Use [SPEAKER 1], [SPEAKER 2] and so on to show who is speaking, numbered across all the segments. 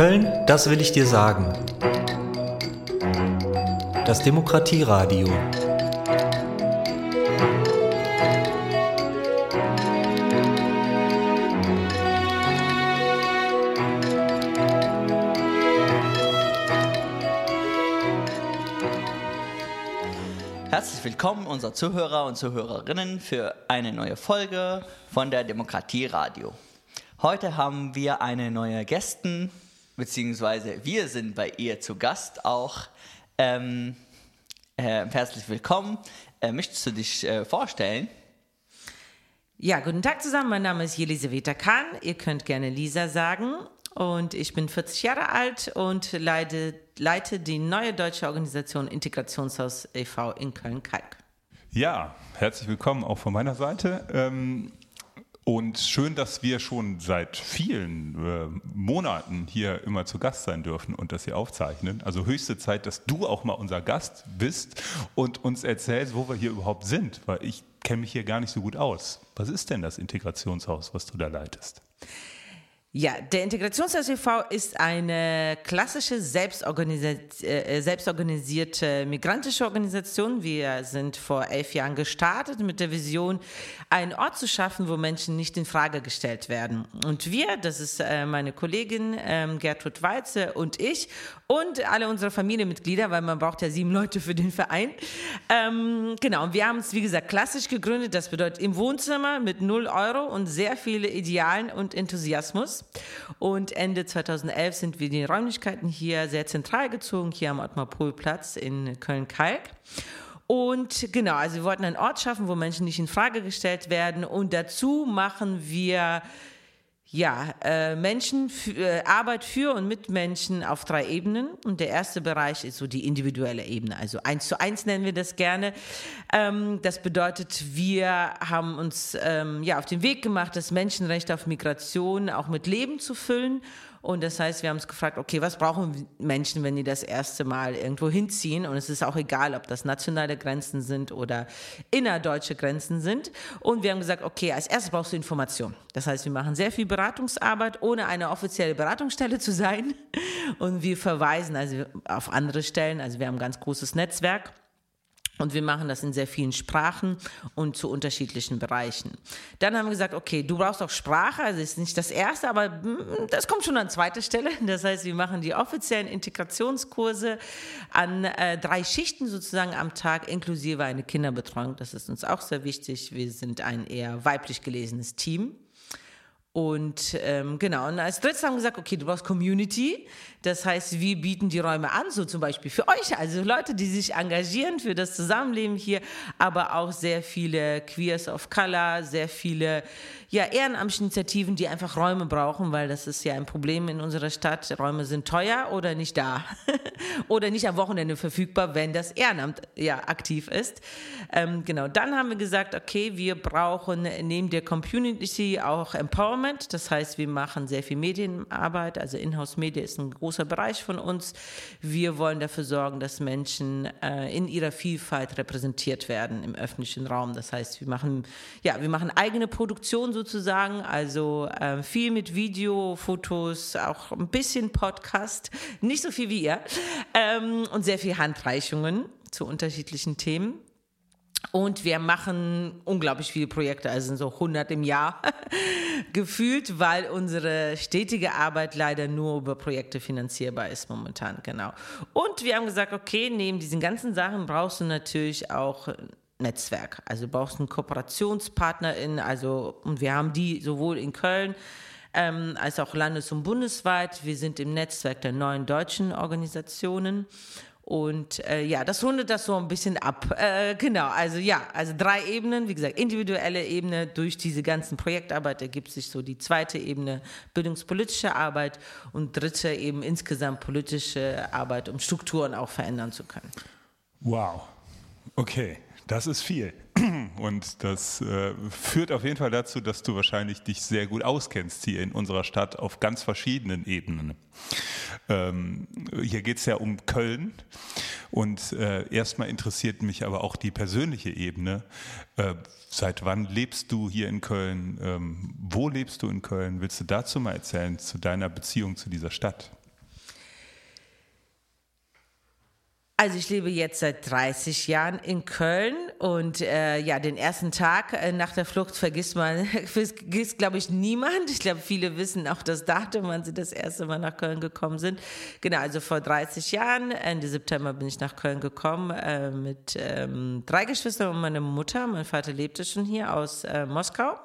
[SPEAKER 1] Köln, das will ich dir sagen. Das Demokratieradio.
[SPEAKER 2] Herzlich willkommen, unsere Zuhörer und Zuhörerinnen, für eine neue Folge von der Demokratie Radio. Heute haben wir eine neue Gästin, beziehungsweise wir sind bei ihr zu Gast auch. Ähm, äh, herzlich willkommen. Äh, möchtest du dich äh, vorstellen?
[SPEAKER 3] Ja, guten Tag zusammen. Mein Name ist Jelisaveta Kahn. Ihr könnt gerne Lisa sagen. Und ich bin 40 Jahre alt und leite, leite die neue deutsche Organisation Integrationshaus e.V. in Köln-Kalk.
[SPEAKER 4] Ja, herzlich willkommen auch von meiner Seite. Ähm, und schön, dass wir schon seit vielen äh, Monaten hier immer zu Gast sein dürfen und das hier aufzeichnen. Also höchste Zeit, dass du auch mal unser Gast bist und uns erzählst, wo wir hier überhaupt sind, weil ich kenne mich hier gar nicht so gut aus. Was ist denn das Integrationshaus, was du da leitest?
[SPEAKER 3] Ja, der Integrationshaus e.V. ist eine klassische selbstorganisierte, äh, selbstorganisierte migrantische Organisation. Wir sind vor elf Jahren gestartet mit der Vision, einen Ort zu schaffen, wo Menschen nicht in Frage gestellt werden. Und wir, das ist äh, meine Kollegin ähm, Gertrud Weize und ich und alle unsere Familienmitglieder, weil man braucht ja sieben Leute für den Verein. Ähm, genau, und wir haben es, wie gesagt, klassisch gegründet. Das bedeutet im Wohnzimmer mit null Euro und sehr viele Idealen und Enthusiasmus. Und Ende 2011 sind wir in die Räumlichkeiten hier sehr zentral gezogen, hier am Ottmar-Pohl-Platz in Köln-Kalk. Und genau, also wir wollten einen Ort schaffen, wo Menschen nicht in Frage gestellt werden. Und dazu machen wir ja, äh, Menschen, äh, Arbeit für und mit Menschen auf drei Ebenen. Und der erste Bereich ist so die individuelle Ebene. Also eins zu eins nennen wir das gerne. Ähm, das bedeutet, wir haben uns ähm, ja auf den Weg gemacht, das Menschenrecht auf Migration auch mit Leben zu füllen und das heißt, wir haben uns gefragt, okay, was brauchen Menschen, wenn die das erste Mal irgendwo hinziehen? Und es ist auch egal, ob das nationale Grenzen sind oder innerdeutsche Grenzen sind. Und wir haben gesagt, okay, als erstes brauchst du Information. Das heißt, wir machen sehr viel Beratungsarbeit, ohne eine offizielle Beratungsstelle zu sein. Und wir verweisen also auf andere Stellen. Also wir haben ein ganz großes Netzwerk. Und wir machen das in sehr vielen Sprachen und zu unterschiedlichen Bereichen. Dann haben wir gesagt, okay, du brauchst auch Sprache, also ist nicht das erste, aber mm, das kommt schon an zweiter Stelle. Das heißt, wir machen die offiziellen Integrationskurse an äh, drei Schichten sozusagen am Tag, inklusive eine Kinderbetreuung. Das ist uns auch sehr wichtig. Wir sind ein eher weiblich gelesenes Team. Und ähm, genau, und als drittes haben wir gesagt, okay, du brauchst Community. Das heißt, wir bieten die Räume an, so zum Beispiel für euch, also Leute, die sich engagieren für das Zusammenleben hier, aber auch sehr viele Queers of Color, sehr viele ja, Ehrenamtsinitiativen, die einfach Räume brauchen, weil das ist ja ein Problem in unserer Stadt. Räume sind teuer oder nicht da oder nicht am Wochenende verfügbar, wenn das Ehrenamt ja aktiv ist. Ähm, genau, dann haben wir gesagt, okay, wir brauchen neben der Community auch Empowerment. Das heißt, wir machen sehr viel Medienarbeit, also Inhouse-Media ist ein großer Bereich von uns. Wir wollen dafür sorgen, dass Menschen äh, in ihrer Vielfalt repräsentiert werden im öffentlichen Raum. Das heißt, wir machen, ja, wir machen eigene Produktion sozusagen, also äh, viel mit Video, Fotos, auch ein bisschen Podcast, nicht so viel wie ihr, ähm, und sehr viel Handreichungen zu unterschiedlichen Themen. Und wir machen unglaublich viele Projekte, also sind so 100 im Jahr gefühlt, weil unsere stetige Arbeit leider nur über Projekte finanzierbar ist momentan, genau. Und wir haben gesagt, okay, neben diesen ganzen Sachen brauchst du natürlich auch Netzwerk. Also du brauchst einen Kooperationspartnerin, also und wir haben die sowohl in Köln ähm, als auch landes- und bundesweit. Wir sind im Netzwerk der neuen deutschen Organisationen. Und äh, ja, das rundet das so ein bisschen ab. Äh, genau, also ja, also drei Ebenen, wie gesagt, individuelle Ebene, durch diese ganzen Projektarbeit ergibt sich so die zweite Ebene bildungspolitische Arbeit und dritte eben insgesamt politische Arbeit, um Strukturen auch verändern zu können.
[SPEAKER 4] Wow, okay. Das ist viel. Und das äh, führt auf jeden Fall dazu, dass du wahrscheinlich dich sehr gut auskennst hier in unserer Stadt auf ganz verschiedenen Ebenen. Ähm, hier geht es ja um Köln. Und äh, erstmal interessiert mich aber auch die persönliche Ebene. Äh, seit wann lebst du hier in Köln? Ähm, wo lebst du in Köln? Willst du dazu mal erzählen, zu deiner Beziehung zu dieser Stadt?
[SPEAKER 3] Also ich lebe jetzt seit 30 Jahren in Köln und äh, ja, den ersten Tag äh, nach der Flucht vergisst man, vergisst glaube ich niemand. Ich glaube, viele wissen auch das Datum, wann sie das erste Mal nach Köln gekommen sind. Genau, also vor 30 Jahren, Ende September bin ich nach Köln gekommen äh, mit ähm, drei Geschwistern und meiner Mutter. Mein Vater lebte schon hier aus äh, Moskau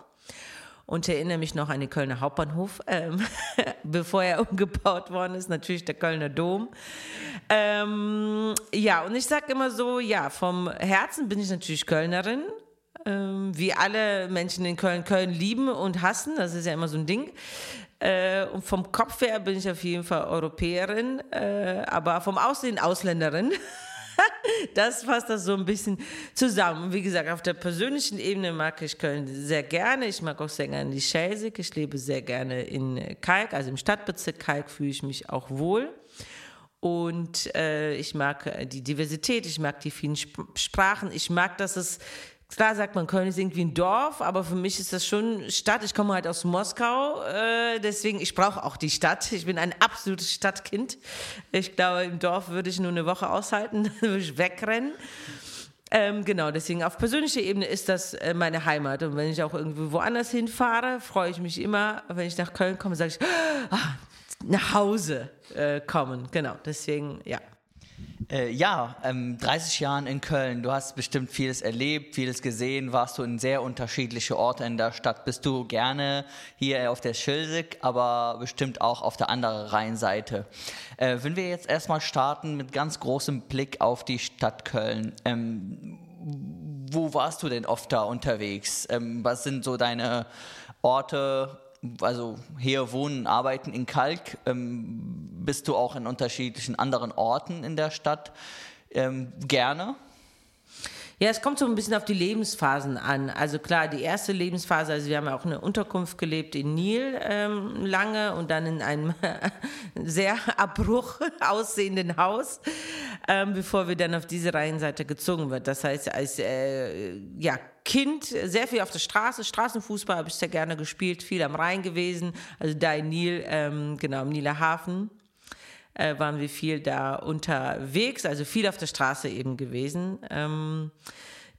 [SPEAKER 3] und erinnere mich noch an den Kölner Hauptbahnhof, ähm, bevor er umgebaut worden ist, natürlich der Kölner Dom. Ähm, ja, und ich sage immer so, ja, vom Herzen bin ich natürlich Kölnerin, ähm, wie alle Menschen in Köln Köln lieben und hassen, das ist ja immer so ein Ding. Äh, und vom Kopf her bin ich auf jeden Fall Europäerin, äh, aber vom Aussehen Ausländerin. das fasst das so ein bisschen zusammen. Wie gesagt, auf der persönlichen Ebene mag ich Köln sehr gerne. Ich mag auch sehr gerne die Schelsig. Ich lebe sehr gerne in Kalk, also im Stadtbezirk Kalk fühle ich mich auch wohl. Und äh, ich mag die Diversität, ich mag die vielen Sp Sprachen, ich mag, dass es Klar sagt man, Köln ist irgendwie ein Dorf, aber für mich ist das schon Stadt. Ich komme halt aus Moskau, äh, deswegen, ich brauche auch die Stadt. Ich bin ein absolutes Stadtkind. Ich glaube, im Dorf würde ich nur eine Woche aushalten, würde ich wegrennen. Ähm, genau, deswegen auf persönlicher Ebene ist das äh, meine Heimat. Und wenn ich auch irgendwie woanders hinfahre, freue ich mich immer, wenn ich nach Köln komme, sage ich, ah, nach Hause äh, kommen. Genau, deswegen, ja.
[SPEAKER 2] Äh, ja, ähm, 30 Jahren in Köln. Du hast bestimmt vieles erlebt, vieles gesehen. Warst du in sehr unterschiedliche Orte in der Stadt. Bist du gerne hier auf der Schilsig, aber bestimmt auch auf der anderen Rheinseite. Äh, wenn wir jetzt erstmal starten mit ganz großem Blick auf die Stadt Köln. Ähm, wo warst du denn oft da unterwegs? Ähm, was sind so deine Orte, also hier wohnen, arbeiten in Kalk, ähm, bist du auch in unterschiedlichen anderen Orten in der Stadt ähm, gerne?
[SPEAKER 3] Ja, es kommt so ein bisschen auf die Lebensphasen an. Also klar, die erste Lebensphase, also wir haben ja auch eine Unterkunft gelebt in Nil ähm, lange und dann in einem sehr Abbruch aussehenden Haus, ähm, bevor wir dann auf diese Reihenseite gezogen wird. Das heißt, als äh, ja, Kind sehr viel auf der Straße, Straßenfußball habe ich sehr gerne gespielt, viel am Rhein gewesen, also da in Nil, ähm, genau, im Nieler Hafen äh, waren wir viel da unterwegs, also viel auf der Straße eben gewesen. Ähm,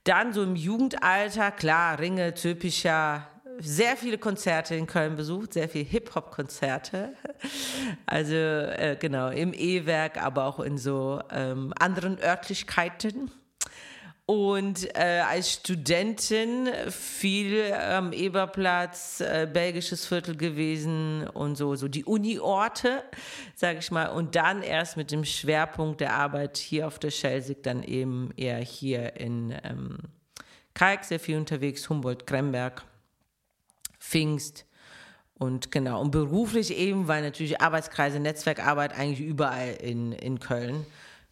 [SPEAKER 3] dann so im Jugendalter, klar, Ringe, Zöpischer, sehr viele Konzerte in Köln besucht, sehr viele Hip-Hop-Konzerte. Also äh, genau, im E-Werk, aber auch in so ähm, anderen Örtlichkeiten. Und äh, als Studentin viel am Eberplatz, äh, belgisches Viertel gewesen und so, so die Uni-Orte, sage ich mal. Und dann erst mit dem Schwerpunkt der Arbeit hier auf der Schelsig, dann eben eher hier in ähm, Kalk sehr viel unterwegs, Humboldt, Kremberg, Pfingst. Und genau, und beruflich eben, weil natürlich Arbeitskreise, Netzwerkarbeit eigentlich überall in, in Köln.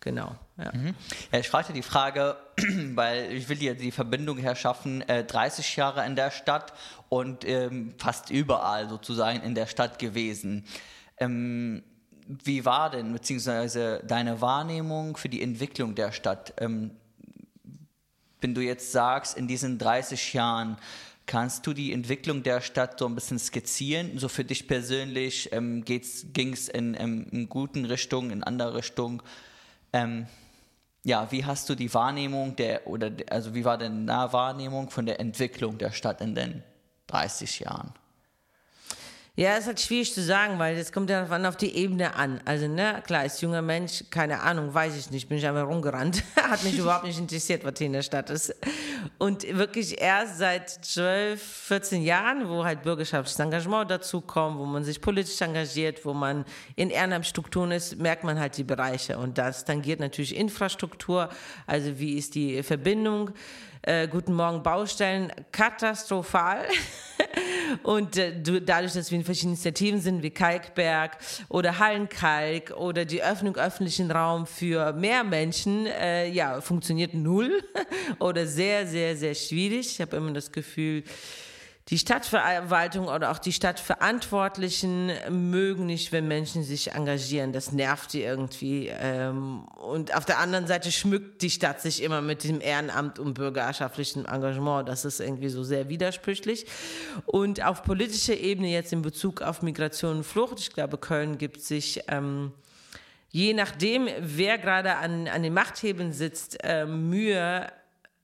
[SPEAKER 3] Genau. Ja.
[SPEAKER 2] Mhm. ja, ich fragte die Frage, weil ich will hier die Verbindung herschaffen, äh, 30 Jahre in der Stadt und ähm, fast überall sozusagen in der Stadt gewesen. Ähm, wie war denn, beziehungsweise deine Wahrnehmung für die Entwicklung der Stadt? Ähm, wenn du jetzt sagst, in diesen 30 Jahren, Kannst du die Entwicklung der Stadt so ein bisschen skizzieren? So für dich persönlich ähm, ging es in, in, in guten Richtungen, in andere Richtungen? Ähm, ja, wie hast du die Wahrnehmung der, oder also wie war deine Wahrnehmung von der Entwicklung der Stadt in den 30 Jahren?
[SPEAKER 3] Ja, es ist halt schwierig zu sagen, weil es kommt ja auf die Ebene an. Also, ne, klar, als junger Mensch, keine Ahnung, weiß ich nicht, bin ich einfach rumgerannt. Hat mich überhaupt nicht interessiert, was hier in der Stadt ist. Und wirklich erst seit 12, 14 Jahren, wo halt bürgerschaftliches Engagement dazu kommt, wo man sich politisch engagiert, wo man in Ehrenamtsstrukturen ist, merkt man halt die Bereiche. Und das tangiert natürlich Infrastruktur, also wie ist die Verbindung äh, Guten Morgen Baustellen katastrophal. Und äh, dadurch, dass wir in verschiedenen Initiativen sind, wie Kalkberg oder Hallenkalk oder die Öffnung öffentlichen Raum für mehr Menschen, äh, ja, funktioniert null oder sehr, sehr, sehr schwierig. Ich habe immer das Gefühl, die Stadtverwaltung oder auch die Stadtverantwortlichen mögen nicht, wenn Menschen sich engagieren. Das nervt die irgendwie. Ähm, und auf der anderen Seite schmückt die Stadt sich immer mit dem Ehrenamt und bürgerschaftlichem Engagement. Das ist irgendwie so sehr widersprüchlich. Und auf politischer Ebene jetzt in Bezug auf Migration und Flucht, ich glaube, Köln gibt sich ähm, je nachdem, wer gerade an, an den Machthebeln sitzt, äh, Mühe,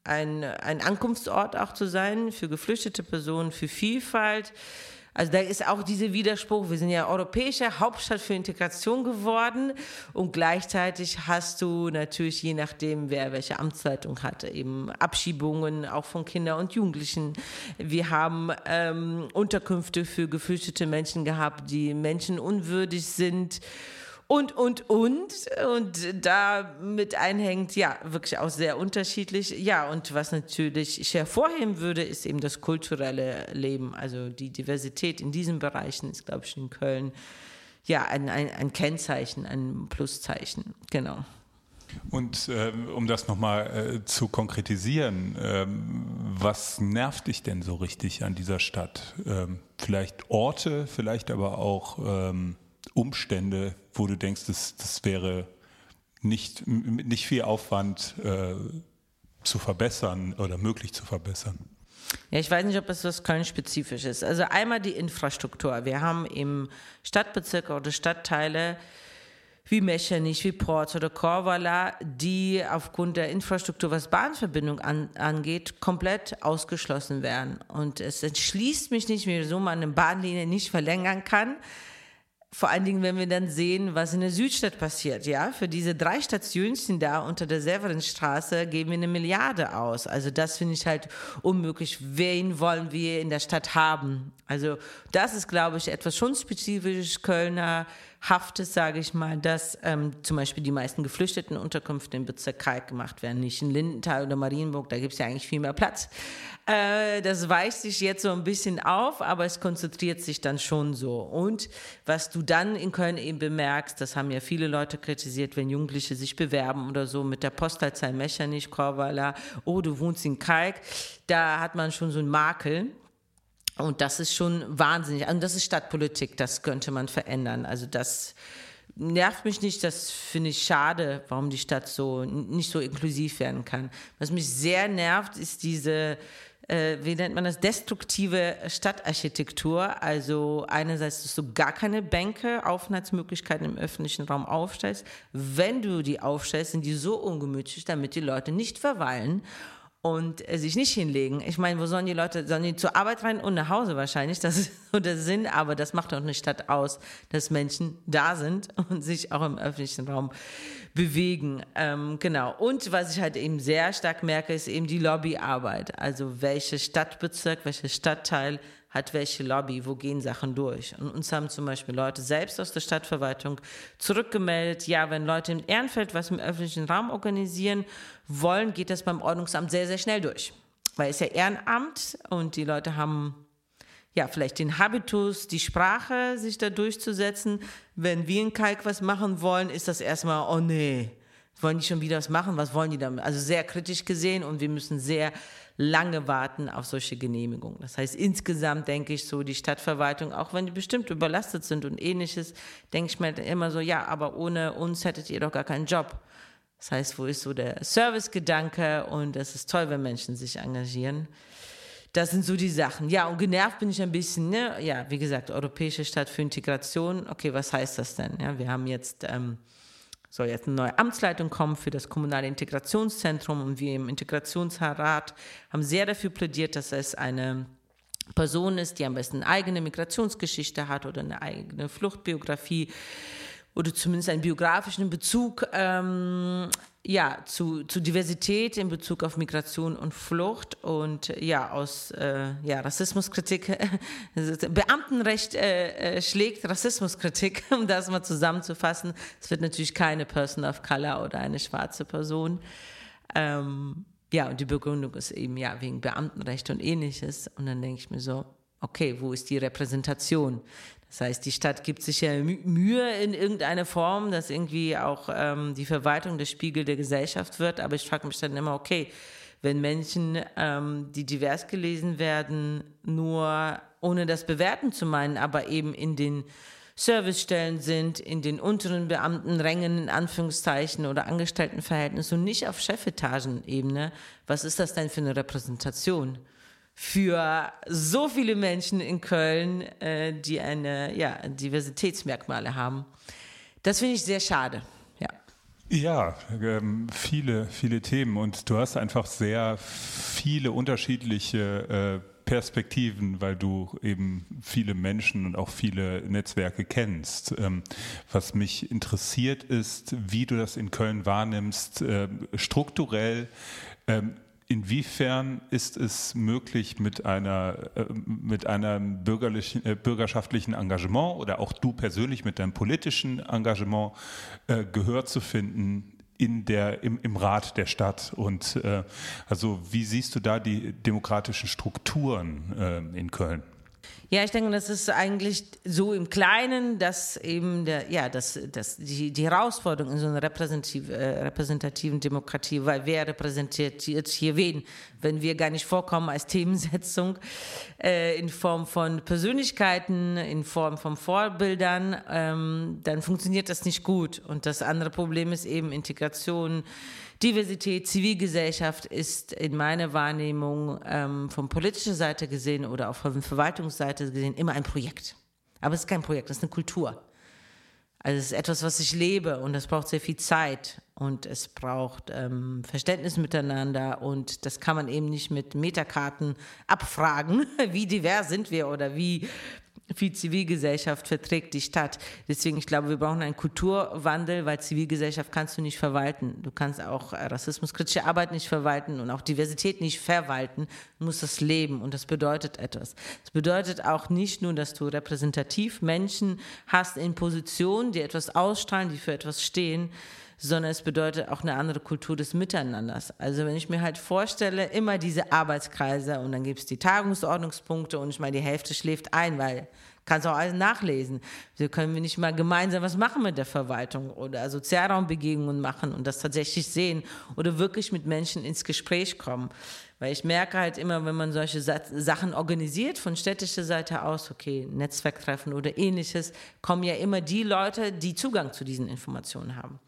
[SPEAKER 3] ein, ein Ankunftsort auch zu sein für geflüchtete Personen, für Vielfalt. Also da ist auch dieser Widerspruch, wir sind ja europäische Hauptstadt für Integration geworden und gleichzeitig hast du natürlich, je nachdem, wer welche Amtsleitung hatte, eben Abschiebungen auch von Kindern und Jugendlichen. Wir haben ähm, Unterkünfte für geflüchtete Menschen gehabt, die menschenunwürdig sind und, und, und. Und da mit einhängt, ja, wirklich auch sehr unterschiedlich. Ja, und was natürlich ich hervorheben würde, ist eben das kulturelle Leben. Also die Diversität in diesen Bereichen ist, glaube ich, in Köln ja ein, ein, ein Kennzeichen, ein Pluszeichen. Genau.
[SPEAKER 4] Und äh, um das nochmal äh, zu konkretisieren, ähm, was nervt dich denn so richtig an dieser Stadt? Ähm, vielleicht Orte, vielleicht aber auch ähm, Umstände, wo du denkst, das, das wäre nicht, nicht viel Aufwand äh, zu verbessern oder möglich zu verbessern?
[SPEAKER 3] Ja, ich weiß nicht, ob es was Köln-spezifisch ist. Also einmal die Infrastruktur. Wir haben im Stadtbezirk oder Stadtteile wie Mechernich, wie Porz oder Korvala, die aufgrund der Infrastruktur, was Bahnverbindung an, angeht, komplett ausgeschlossen werden. Und es entschließt mich nicht, wieso man eine Bahnlinie nicht verlängern kann vor allen Dingen, wenn wir dann sehen, was in der Südstadt passiert, ja, für diese drei Stationen da unter der Severinstraße geben wir eine Milliarde aus. Also das finde ich halt unmöglich. Wen wollen wir in der Stadt haben? Also das ist, glaube ich, etwas schon spezifisch Kölner Haftes, sage ich mal, dass ähm, zum Beispiel die meisten geflüchteten Unterkünfte im Bezirk Kalk gemacht werden, nicht in Lindenthal oder Marienburg, da gibt es ja eigentlich viel mehr Platz. Äh, das weicht sich jetzt so ein bisschen auf, aber es konzentriert sich dann schon so. Und was du dann in Köln eben bemerkst, das haben ja viele Leute kritisiert, wenn Jugendliche sich bewerben oder so mit der Postleitzahl Mechernich, Korwala, oh, du wohnst in Kalk, da hat man schon so einen Makel. Und das ist schon wahnsinnig. Und das ist Stadtpolitik, das könnte man verändern. Also das nervt mich nicht, das finde ich schade, warum die Stadt so nicht so inklusiv werden kann. Was mich sehr nervt, ist diese äh, wie nennt man das, destruktive Stadtarchitektur. Also einerseits, dass du gar keine Bänke, Aufenthaltsmöglichkeiten im öffentlichen Raum aufstellst. Wenn du die aufstellst, sind die so ungemütlich, damit die Leute nicht verweilen und äh, sich nicht hinlegen. Ich meine, wo sollen die Leute, sollen die zur Arbeit rein und nach Hause wahrscheinlich? Das ist so der Sinn, aber das macht doch eine Stadt aus, dass Menschen da sind und sich auch im öffentlichen Raum bewegen. Ähm, genau. Und was ich halt eben sehr stark merke, ist eben die Lobbyarbeit. Also welche Stadtbezirk, welcher Stadtteil hat welche Lobby, wo gehen Sachen durch. Und uns haben zum Beispiel Leute selbst aus der Stadtverwaltung zurückgemeldet, ja, wenn Leute im Ehrenfeld was im öffentlichen Raum organisieren wollen, geht das beim Ordnungsamt sehr, sehr schnell durch. Weil es ja Ehrenamt und die Leute haben ja, vielleicht den Habitus, die Sprache, sich da durchzusetzen. Wenn wir in Kalk was machen wollen, ist das erstmal, oh nee, wollen die schon wieder was machen? Was wollen die damit? Also sehr kritisch gesehen und wir müssen sehr lange warten auf solche Genehmigungen. Das heißt, insgesamt denke ich so, die Stadtverwaltung, auch wenn die bestimmt überlastet sind und ähnliches, denke ich mir immer so, ja, aber ohne uns hättet ihr doch gar keinen Job. Das heißt, wo ist so der Servicegedanke und es ist toll, wenn Menschen sich engagieren. Das sind so die Sachen. Ja, und genervt bin ich ein bisschen, ne? ja, wie gesagt, Europäische Stadt für Integration. Okay, was heißt das denn? Ja, wir haben jetzt ähm, soll jetzt eine neue Amtsleitung kommen für das kommunale Integrationszentrum. Und wir im Integrationsrat haben sehr dafür plädiert, dass es eine Person ist, die am besten eine eigene Migrationsgeschichte hat oder eine eigene Fluchtbiografie oder zumindest einen biografischen Bezug ähm, ja, zu, zu Diversität in Bezug auf Migration und Flucht und ja, aus äh, ja, Rassismuskritik, Beamtenrecht äh, äh, schlägt Rassismuskritik, um das mal zusammenzufassen. Es wird natürlich keine Person of Color oder eine schwarze Person. Ähm, ja, und die Begründung ist eben ja wegen Beamtenrecht und ähnliches. Und dann denke ich mir so, okay, wo ist die Repräsentation? Das heißt, die Stadt gibt sich ja Mühe in irgendeiner Form, dass irgendwie auch ähm, die Verwaltung der Spiegel der Gesellschaft wird. Aber ich frage mich dann immer, okay, wenn Menschen, ähm, die divers gelesen werden, nur ohne das bewerten zu meinen, aber eben in den Servicestellen sind, in den unteren Beamtenrängen in Anführungszeichen oder Angestelltenverhältnissen und nicht auf Chefetagenebene. Was ist das denn für eine Repräsentation? Für so viele Menschen in Köln, äh, die eine ja, Diversitätsmerkmale haben. Das finde ich sehr schade. Ja,
[SPEAKER 4] ja ähm, viele, viele Themen und du hast einfach sehr viele unterschiedliche äh, Perspektiven, weil du eben viele Menschen und auch viele Netzwerke kennst. Ähm, was mich interessiert ist, wie du das in Köln wahrnimmst, äh, strukturell. Inwiefern ist es möglich, mit einer äh, mit einem bürgerlichen, äh, bürgerschaftlichen Engagement oder auch du persönlich mit deinem politischen Engagement äh, Gehör zu finden in der, im, im Rat der Stadt. Und äh, also wie siehst du da die demokratischen Strukturen äh, in Köln?
[SPEAKER 3] Ja, ich denke, das ist eigentlich so im Kleinen, dass eben der, ja, dass, dass die, die Herausforderung in so einer repräsentativ, äh, repräsentativen Demokratie, weil wer repräsentiert jetzt hier wen, wenn wir gar nicht vorkommen als Themensetzung äh, in Form von Persönlichkeiten, in Form von Vorbildern, ähm, dann funktioniert das nicht gut. Und das andere Problem ist eben Integration, Diversität, Zivilgesellschaft ist in meiner Wahrnehmung ähm, von politischer Seite gesehen oder auch von Verwaltungsseite gesehen immer ein Projekt. Aber es ist kein Projekt, es ist eine Kultur. Also es ist etwas, was ich lebe und das braucht sehr viel Zeit und es braucht ähm, Verständnis miteinander und das kann man eben nicht mit Metakarten abfragen, wie divers sind wir oder wie viel Zivilgesellschaft verträgt die Stadt. Deswegen, ich glaube, wir brauchen einen Kulturwandel, weil Zivilgesellschaft kannst du nicht verwalten. Du kannst auch rassismuskritische Arbeit nicht verwalten und auch Diversität nicht verwalten. Du musst das leben und das bedeutet etwas. Das bedeutet auch nicht nur, dass du repräsentativ Menschen hast in Positionen, die etwas ausstrahlen, die für etwas stehen, sondern es bedeutet auch eine andere Kultur des Miteinanders. Also wenn ich mir halt vorstelle, immer diese Arbeitskreise und dann gibt es die Tagungsordnungspunkte und ich meine, die Hälfte schläft ein, weil kannst auch alles nachlesen. Wir können wir nicht mal gemeinsam was machen mit der Verwaltung oder Sozialraumbegegnungen machen und das tatsächlich sehen oder wirklich mit Menschen ins Gespräch kommen. Weil ich merke halt immer, wenn man solche Sachen organisiert von städtischer Seite aus, okay, Netzwerktreffen oder ähnliches, kommen ja immer die Leute, die Zugang zu diesen Informationen haben.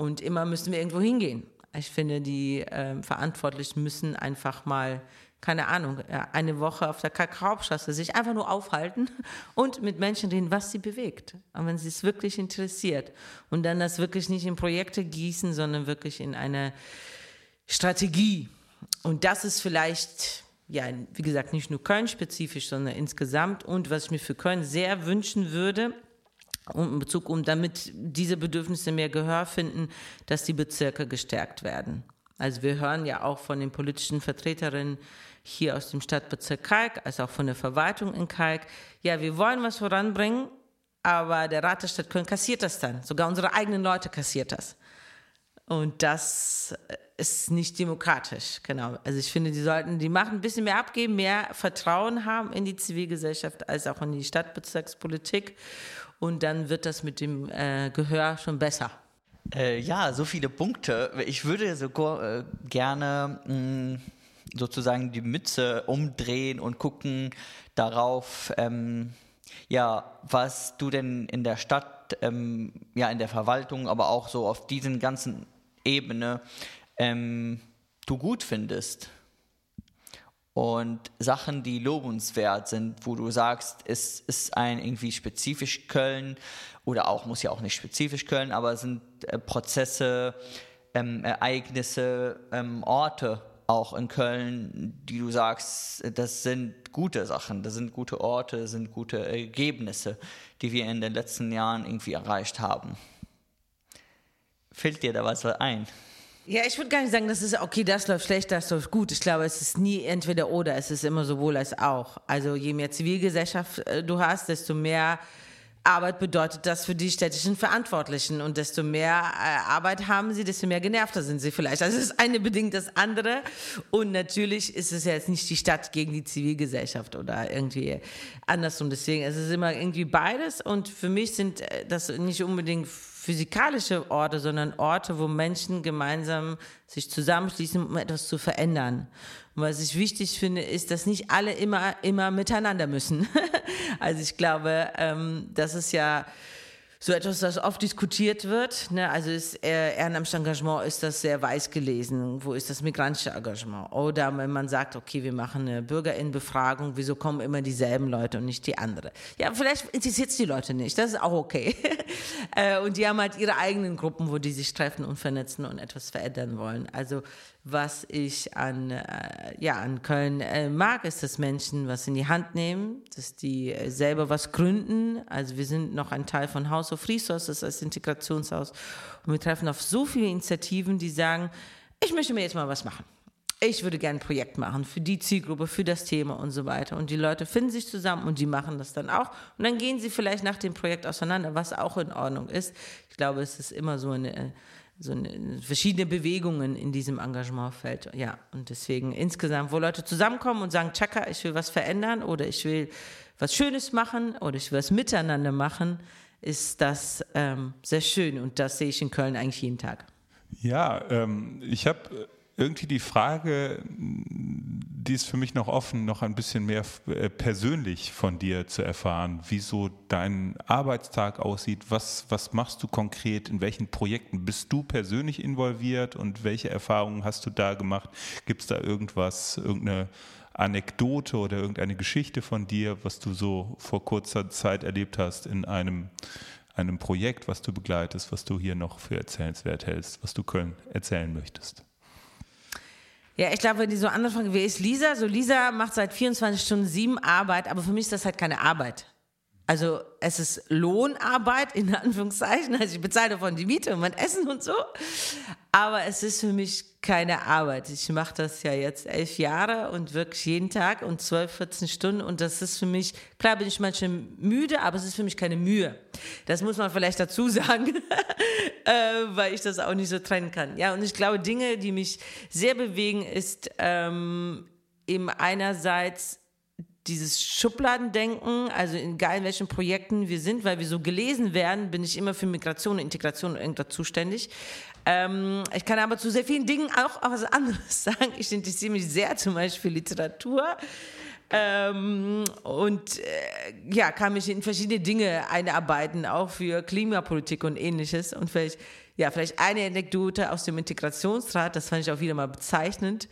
[SPEAKER 3] Und immer müssen wir irgendwo hingehen. Ich finde, die äh, Verantwortlichen müssen einfach mal, keine Ahnung, eine Woche auf der Kakaostraße sich einfach nur aufhalten und mit Menschen reden, was sie bewegt. Und wenn sie es wirklich interessiert. Und dann das wirklich nicht in Projekte gießen, sondern wirklich in eine Strategie. Und das ist vielleicht, ja, wie gesagt, nicht nur Köln-spezifisch, sondern insgesamt. Und was ich mir für Köln sehr wünschen würde, in Bezug um, damit diese Bedürfnisse mehr Gehör finden, dass die Bezirke gestärkt werden. Also wir hören ja auch von den politischen Vertreterinnen hier aus dem Stadtbezirk Kalk, als auch von der Verwaltung in Kalk, ja, wir wollen was voranbringen, aber der Rat der Stadt Köln kassiert das dann. Sogar unsere eigenen Leute kassiert das. Und das ist nicht demokratisch, genau. Also ich finde, die sollten die Macht ein bisschen mehr abgeben, mehr Vertrauen haben in die Zivilgesellschaft als auch in die Stadtbezirkspolitik und dann wird das mit dem äh, Gehör schon besser.
[SPEAKER 2] Äh, ja, so viele Punkte. Ich würde sogar äh, gerne mh, mm, sozusagen die Mütze umdrehen und gucken darauf, ähm, ja, was du denn in der Stadt, ähm, ja, in der Verwaltung, aber auch so auf diesen ganzen Ebene ähm, du gut findest und Sachen, die lobenswert sind, wo du sagst, es ist ein irgendwie spezifisch Köln oder auch, muss ja auch nicht spezifisch Köln, aber sind äh, Prozesse, ähm, Ereignisse, ähm, Orte auch in Köln, die du sagst, das sind gute Sachen, das sind gute Orte, das sind gute Ergebnisse, die wir in den letzten Jahren irgendwie erreicht haben. Fällt dir da was ein?
[SPEAKER 3] Ja, ich würde gar nicht sagen, das ist okay, das läuft schlecht, das läuft gut. Ich glaube, es ist nie entweder oder, es ist immer sowohl als auch. Also je mehr Zivilgesellschaft äh, du hast, desto mehr Arbeit bedeutet das für die städtischen Verantwortlichen und desto mehr äh, Arbeit haben sie, desto mehr genervter sind sie vielleicht. Also das eine bedingt das andere und natürlich ist es jetzt nicht die Stadt gegen die Zivilgesellschaft oder irgendwie andersrum. Deswegen ist es immer irgendwie beides und für mich sind äh, das nicht unbedingt physikalische Orte, sondern Orte, wo Menschen gemeinsam sich zusammenschließen, um etwas zu verändern. Und was ich wichtig finde, ist, dass nicht alle immer, immer miteinander müssen. also ich glaube, ähm, das ist ja so etwas, das oft diskutiert wird. Ne? Also ist äh, Ehrenamtsengagement ist das sehr weiß gelesen. Wo ist das migrantische Engagement? Oder wenn man sagt, okay, wir machen eine Bürgerinnenbefragung, wieso kommen immer dieselben Leute und nicht die andere? Ja, vielleicht interessiert es die Leute nicht. Das ist auch okay. äh, und die haben halt ihre eigenen Gruppen, wo die sich treffen und vernetzen und etwas verändern wollen. Also was ich an, äh, ja, an Köln äh, mag, ist, dass Menschen was in die Hand nehmen, dass die äh, selber was gründen. Also wir sind noch ein Teil von House of Resources als Integrationshaus und wir treffen auf so viele Initiativen, die sagen, ich möchte mir jetzt mal was machen. Ich würde gerne ein Projekt machen für die Zielgruppe, für das Thema und so weiter. Und die Leute finden sich zusammen und die machen das dann auch. Und dann gehen sie vielleicht nach dem Projekt auseinander, was auch in Ordnung ist. Ich glaube, es ist immer so eine äh, so eine, verschiedene Bewegungen in diesem Engagementfeld. Ja, und deswegen insgesamt, wo Leute zusammenkommen und sagen, Chaka, ich will was verändern oder ich will was Schönes machen oder ich will was miteinander machen, ist das ähm, sehr schön und das sehe ich in Köln eigentlich jeden Tag.
[SPEAKER 4] Ja, ähm, ich habe irgendwie die Frage, die ist für mich noch offen, noch ein bisschen mehr äh, persönlich von dir zu erfahren, wie so dein Arbeitstag aussieht. Was, was machst du konkret? In welchen Projekten bist du persönlich involviert und welche Erfahrungen hast du da gemacht? Gibt es da irgendwas, irgendeine Anekdote oder irgendeine Geschichte von dir, was du so vor kurzer Zeit erlebt hast in einem, einem Projekt, was du begleitest, was du hier noch für erzählenswert hältst, was du Köln erzählen möchtest?
[SPEAKER 3] Ja, ich glaube, wenn die so anfangen, wer ist Lisa? So Lisa macht seit 24 Stunden sieben Arbeit, aber für mich ist das halt keine Arbeit. Also es ist Lohnarbeit in Anführungszeichen. Also ich bezahle davon die Miete und mein Essen und so. Aber es ist für mich keine Arbeit. Ich mache das ja jetzt elf Jahre und wirklich jeden Tag und zwölf, 14 Stunden. Und das ist für mich, klar bin ich manchmal müde, aber es ist für mich keine Mühe. Das muss man vielleicht dazu sagen, äh, weil ich das auch nicht so trennen kann. Ja, und ich glaube, Dinge, die mich sehr bewegen, ist ähm, eben einerseits dieses Schubladendenken, also egal in welchen Projekten wir sind, weil wir so gelesen werden, bin ich immer für Migration und Integration irgendwas zuständig. Ähm, ich kann aber zu sehr vielen Dingen auch, auch was anderes sagen. Ich interessiere mich sehr zum Beispiel für Literatur. Ähm, und äh, ja, kann mich in verschiedene Dinge einarbeiten, auch für Klimapolitik und ähnliches. Und vielleicht, ja, vielleicht eine Anekdote aus dem Integrationsrat, das fand ich auch wieder mal bezeichnend.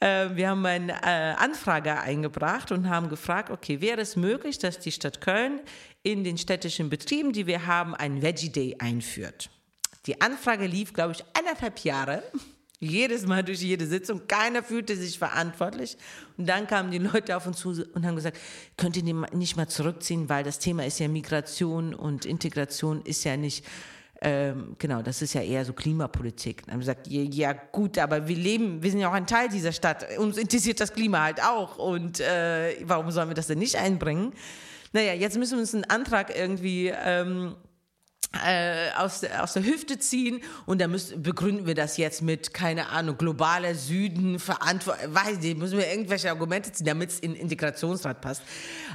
[SPEAKER 3] Äh, wir haben eine äh, Anfrage eingebracht und haben gefragt, okay, wäre es möglich, dass die Stadt Köln in den städtischen Betrieben, die wir haben, einen Veggie Day einführt? Die Anfrage lief, glaube ich, eineinhalb Jahre. Jedes Mal durch jede Sitzung. Keiner fühlte sich verantwortlich. Und dann kamen die Leute auf uns zu und haben gesagt, könnt ihr nicht mal zurückziehen, weil das Thema ist ja Migration und Integration ist ja nicht ähm, genau, das ist ja eher so Klimapolitik. Dann haben gesagt, ja, ja, gut, aber wir leben, wir sind ja auch ein Teil dieser Stadt. Uns interessiert das Klima halt auch. Und äh, warum sollen wir das denn nicht einbringen? Naja, jetzt müssen wir uns einen Antrag irgendwie ähm, äh, aus, aus der Hüfte ziehen und dann müssen, begründen wir das jetzt mit, keine Ahnung, globaler Süden, Verantwortung, weiß nicht, müssen wir irgendwelche Argumente ziehen, damit es in Integrationsrat passt.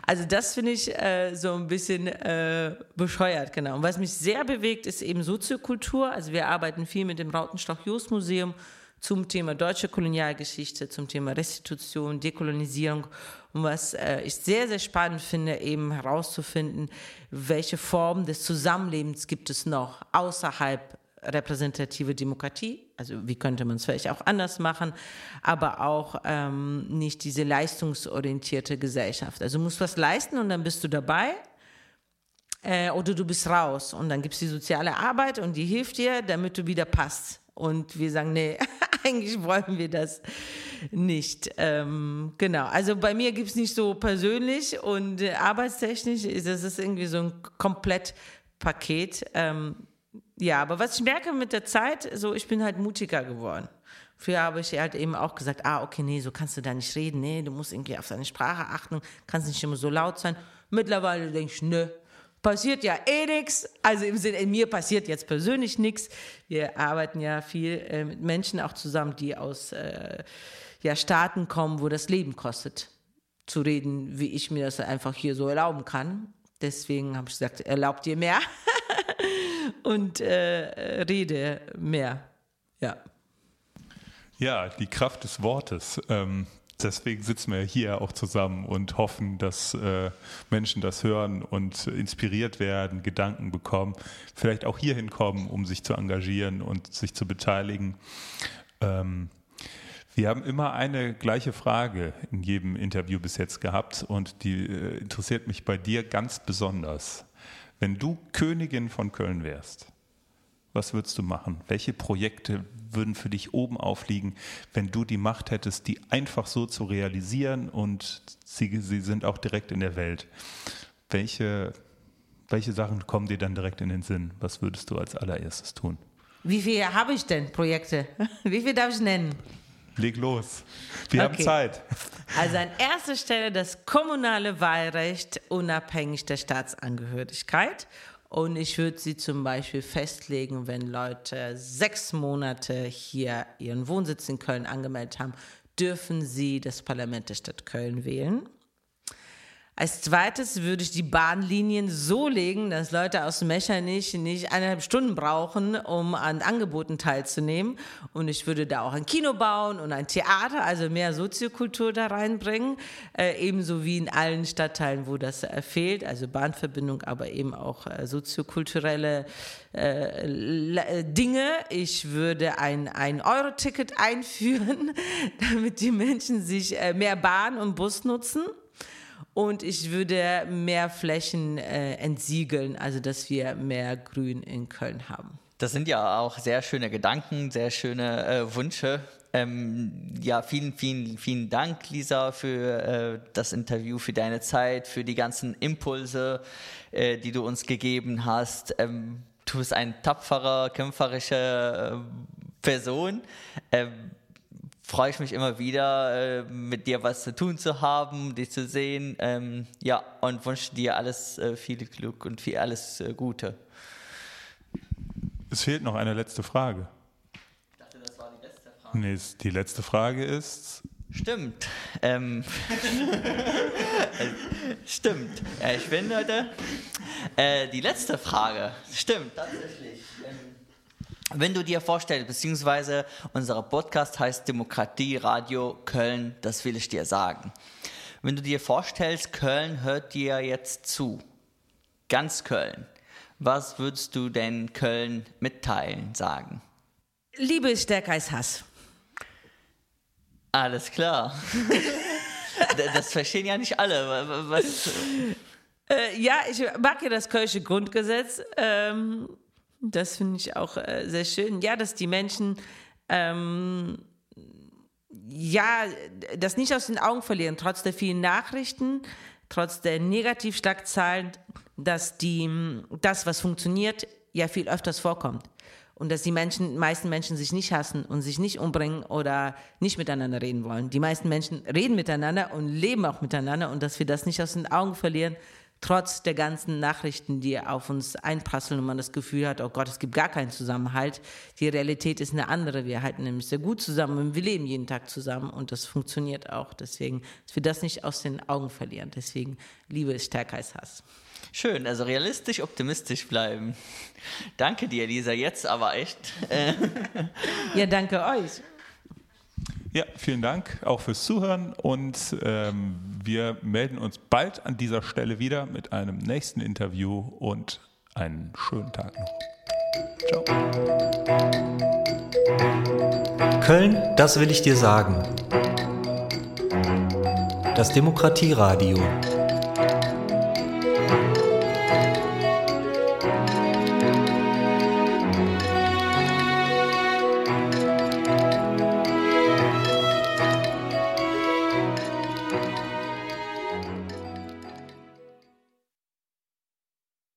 [SPEAKER 3] Also das finde ich äh, so ein bisschen äh, bescheuert, genau. Und was mich sehr bewegt, ist eben Soziokultur. Also wir arbeiten viel mit dem Rautenstock-Jost-Museum zum Thema deutsche Kolonialgeschichte, zum Thema Restitution, Dekolonisierung und was äh, ich sehr, sehr spannend finde, eben herauszufinden, welche Formen des Zusammenlebens gibt es noch außerhalb repräsentative Demokratie, also wie könnte man es vielleicht auch anders machen, aber auch ähm, nicht diese leistungsorientierte Gesellschaft. Also musst was leisten und dann bist du dabei äh, oder du bist raus und dann gibt es die soziale Arbeit und die hilft dir, damit du wieder passt. Und wir sagen, nee, eigentlich wollen wir das nicht. Ähm, genau, also bei mir gibt es nicht so persönlich und äh, arbeitstechnisch, ist irgendwie so ein Komplettpaket. Ähm, ja, aber was ich merke mit der Zeit, so ich bin halt mutiger geworden. Früher habe ich halt eben auch gesagt, ah, okay, nee, so kannst du da nicht reden, nee, du musst irgendwie auf deine Sprache achten, kannst nicht immer so laut sein. Mittlerweile denke ich, nö, passiert ja eh nichts. Also im Sinne, in mir passiert jetzt persönlich nichts. Wir arbeiten ja viel äh, mit Menschen auch zusammen, die aus äh, ja, Staaten kommen, wo das Leben kostet. Zu reden, wie ich mir das einfach hier so erlauben kann. Deswegen habe ich gesagt, erlaubt ihr mehr. und äh, rede mehr. Ja.
[SPEAKER 4] Ja, die Kraft des Wortes. Ähm, deswegen sitzen wir hier auch zusammen und hoffen, dass äh, Menschen das hören und inspiriert werden, Gedanken bekommen, vielleicht auch hier hinkommen, um sich zu engagieren und sich zu beteiligen. Ähm, wir haben immer eine gleiche Frage in jedem Interview bis jetzt gehabt und die äh, interessiert mich bei dir ganz besonders. Wenn du Königin von Köln wärst, was würdest du machen? Welche Projekte würden für dich oben aufliegen, wenn du die Macht hättest, die einfach so zu realisieren und sie, sie sind auch direkt in der Welt? Welche, welche Sachen kommen dir dann direkt in den Sinn? Was würdest du als allererstes tun?
[SPEAKER 3] Wie viele habe ich denn Projekte? Wie viele darf ich nennen?
[SPEAKER 4] Leg los. Wir okay. haben Zeit.
[SPEAKER 3] Also an erster Stelle das kommunale Wahlrecht unabhängig der Staatsangehörigkeit. Und ich würde sie zum Beispiel festlegen, wenn Leute sechs Monate hier ihren Wohnsitz in Köln angemeldet haben, dürfen sie das Parlament der Stadt Köln wählen. Als zweites würde ich die Bahnlinien so legen, dass Leute aus Mechernich nicht eineinhalb Stunden brauchen, um an Angeboten teilzunehmen. Und ich würde da auch ein Kino bauen und ein Theater, also mehr Soziokultur da reinbringen. Äh, ebenso wie in allen Stadtteilen, wo das äh, fehlt. Also Bahnverbindung, aber eben auch äh, soziokulturelle äh, äh, Dinge. Ich würde ein, ein Euro-Ticket einführen, damit die Menschen sich äh, mehr Bahn und Bus nutzen. Und ich würde mehr Flächen äh, entsiegeln, also dass wir mehr Grün in Köln haben.
[SPEAKER 2] Das sind ja auch sehr schöne Gedanken, sehr schöne äh, Wünsche. Ähm, ja, vielen, vielen, vielen Dank, Lisa, für äh, das Interview, für deine Zeit, für die ganzen Impulse, äh, die du uns gegeben hast. Ähm, du bist ein tapferer, kämpferischer äh, Person. Ähm, freue ich mich immer wieder, äh, mit dir was zu tun zu haben, dich zu sehen. Ähm, ja, und wünsche dir alles äh, viel Glück und viel alles äh, Gute.
[SPEAKER 4] Es fehlt noch eine letzte Frage.
[SPEAKER 2] Ich dachte, das war die letzte Frage.
[SPEAKER 4] Nee, die letzte Frage ist.
[SPEAKER 2] Stimmt. Ähm, stimmt. Ich bin heute. Die letzte Frage. Stimmt, tatsächlich. Wenn du dir vorstellst, beziehungsweise unser Podcast heißt Demokratie Radio Köln, das will ich dir sagen. Wenn du dir vorstellst, Köln hört dir jetzt zu, ganz Köln, was würdest du denn Köln mitteilen, sagen?
[SPEAKER 3] Liebe ist stärker als Hass.
[SPEAKER 2] Alles klar. das verstehen ja nicht alle. Was?
[SPEAKER 3] Äh, ja, ich mag ja das Kölsche Grundgesetz. Ähm, das finde ich auch äh, sehr schön. Ja, dass die Menschen ähm, ja, das nicht aus den Augen verlieren, trotz der vielen Nachrichten, trotz der Negativschlagzahlen, dass die, das, was funktioniert, ja viel öfters vorkommt. Und dass die Menschen, meisten Menschen sich nicht hassen und sich nicht umbringen oder nicht miteinander reden wollen. Die meisten Menschen reden miteinander und leben auch miteinander und dass wir das nicht aus den Augen verlieren, trotz der ganzen Nachrichten, die auf uns einprasseln und man das Gefühl hat, oh Gott, es gibt gar keinen Zusammenhalt. Die Realität ist eine andere. Wir halten nämlich sehr gut zusammen und wir leben jeden Tag zusammen und das funktioniert auch. Deswegen, dass wir das nicht aus den Augen verlieren. Deswegen, Liebe ist stärker als Hass.
[SPEAKER 2] Schön, also realistisch, optimistisch bleiben. Danke dir, Lisa, jetzt aber echt.
[SPEAKER 3] ja, danke euch.
[SPEAKER 4] Ja, vielen Dank auch fürs Zuhören und ähm, wir melden uns bald an dieser Stelle wieder mit einem nächsten Interview und einen schönen Tag noch. Ciao.
[SPEAKER 1] Köln, das will ich dir sagen. Das Demokratieradio.